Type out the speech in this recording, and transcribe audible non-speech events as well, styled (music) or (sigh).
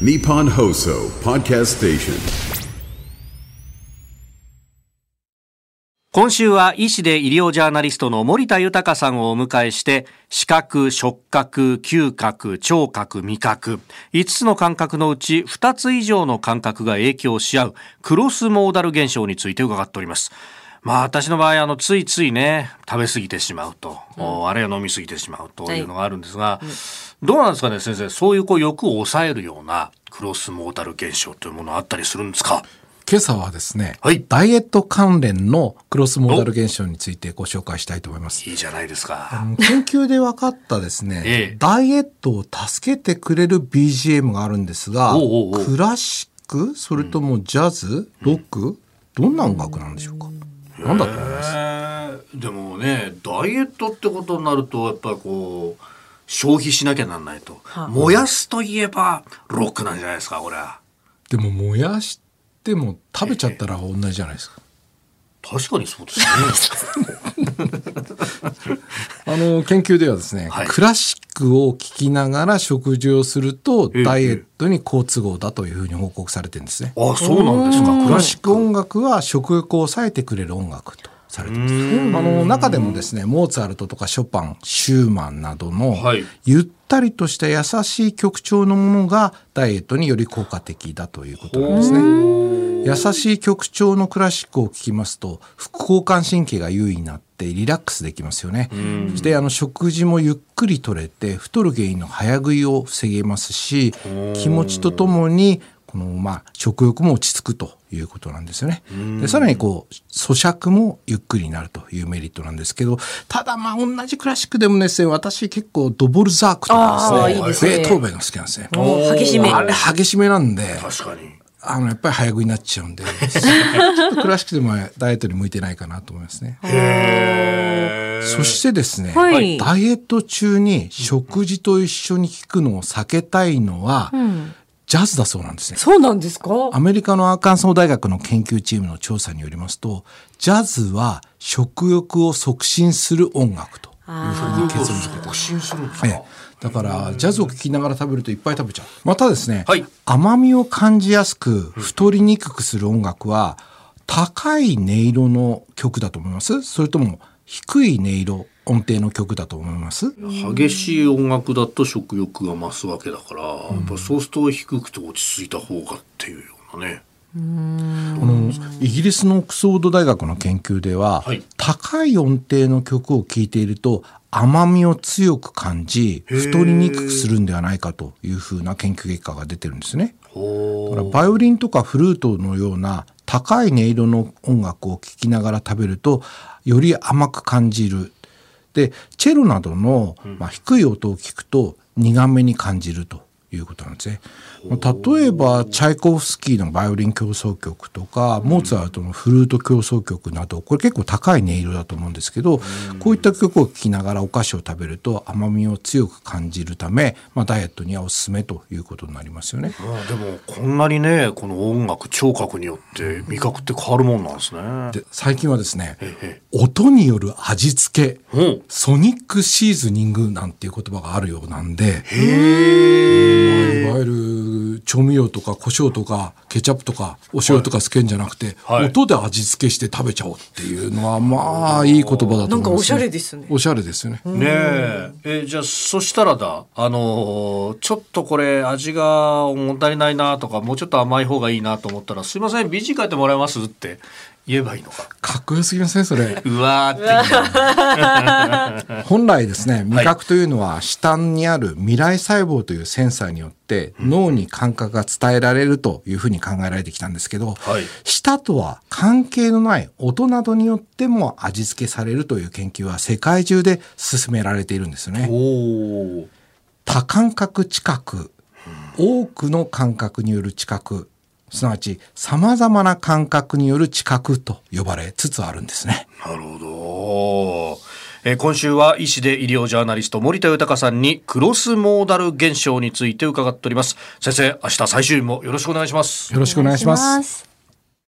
Nippon Hoso Podcast Station. 今週は医師で医療ジャーナリストの森田豊さんをお迎えして視覚、触覚、嗅覚、聴覚、味覚5つの感覚のうち2つ以上の感覚が影響し合うクロスモーダル現象について伺っておりますまあ私の場合あのついついね食べ過ぎてしまうと、あるいは飲み過ぎてしまうというのがあるんですが、どうなんですかね先生そういうこう欲を抑えるようなクロスモーダル現象というものあったりするんですか？今朝はですね、はい。ダイエット関連のクロスモーダル現象についてご紹介したいと思います。いいじゃないですか。研究で分かったですね、(laughs) ええ。ダイエットを助けてくれる BGM があるんですが、おうおうおう。クラシック？それともジャズ、ロック、どんな音楽なんでしょうか、なんだと思いますへー。でもねダイエットってことになるとやっぱりこう消費しなきゃなんないと、燃やすといえばロックなんじゃないですかこれは。でも燃やしても食べちゃったら同じじゃないですか。確かにそうですね。(laughs) あの研究ではですね、はい。クラシックを聴きながら食事をするとええダイエットに好都合だというふうに報告されてるんですね。あそうなんですか。クラシック。音楽は食欲を抑えてくれる音楽とされてます。あの中でもですねモーツァルトとかショパンシューマンなどのはい。ゆったりとした優しい曲調のものがダイエットにより効果的だということなんですね。優しい曲調のクラシックを聴きますと副交感神経が優位になってリラックスできますよね。そしてあの食事もゆっくりとれて太る原因の早食いを防げますし気持ちとともにこのまあ食欲も落ち着くということなんですよね。でさらにこう咀嚼もゆっくりになるというメリットなんですけどただまあ同じクラシックでもですね私結構ドボルザークとかですねいいですねベートーベンが好きなんですね。激しめ。あれ激しめなんで確かにあのやっぱり早食いになっちゃうんで (laughs) ちょっとクラシックでもダイエットに向いてないかなと思いますね。そしてですね、はい。ダイエット中に食事と一緒に聞くのを避けたいのは、ジャズだそうなんですね。そうなんですか？アメリカのアーカンソー大学の研究チームの調査によりますと、ジャズは食欲を促進する音楽というふうに結論付けてする。んですか、ええ。だからジャズを聴きながら食べるといっぱい食べちゃう。またですね、はい。甘みを感じやすく太りにくくする音楽は高い音色の曲だと思います。それとも低い音色音程の曲だと思います。激しい音楽だと食欲が増すわけだから、やっぱそうすると低くて落ち着いた方がっていうようなねこのイギリスのオックスフォード大学の研究では、はい。高い音程の曲を聴いていると甘みを強く感じ太りにくくするんではないかというふうな研究結果が出てるんですね。ほだからバイオリンとかフルートのような高い音色の音楽を聴きながら食べるとより甘く感じる。でチェロなどの、まあ、低い音を聞くと苦めに感じるということなんですね。まあ例えばチャイコフスキーのバイオリン協奏曲とか、モーツァルトのフルート協奏曲などこれ結構高い音色だと思うんですけど、こういった曲を聴きながらお菓子を食べると甘みを強く感じるため、まあ、ダイエットにはおすすめということになりますよね。まあでもこんなにねこの音楽聴覚によって味覚って変わるもんなんですね。で最近はですねえ音による味付けうんソニックシーズニングなんていう言葉があるようなんで、まあいわ調味料とか胡椒とかケチャップとかお塩とかつけんじゃなくて、はい。音で味付けして食べちゃおうっていうのはまあいい言葉だと思います、なんかおしゃれですね。おしゃれですよね。ねえ。えじゃあそしたらだあのーちょっとこれ味が物足りないなとかもうちょっと甘い方がいいなと思ったら「すいません BG 書いてもらえます?」って言えばいいのか。かっこよすぎません？それ。うわーって。(laughs) 本来ですね味覚というのは下にある未来細胞というセンサーによって脳に感覚が伝えられるというふうに考えられてきたんですけど、はい舌とは関係のない音などによっても味付けされるという研究は世界中で進められているんですよね。多感覚知覚多くの感覚による知覚すなわち様々な感覚による知覚と呼ばれつつあるんですね。なるほど。えー今週は医師で医療ジャーナリスト森田豊さんにクロスモーダル現象について伺っております。先生、明日最終日もよろしくお願いします。よろしくお願いします。す。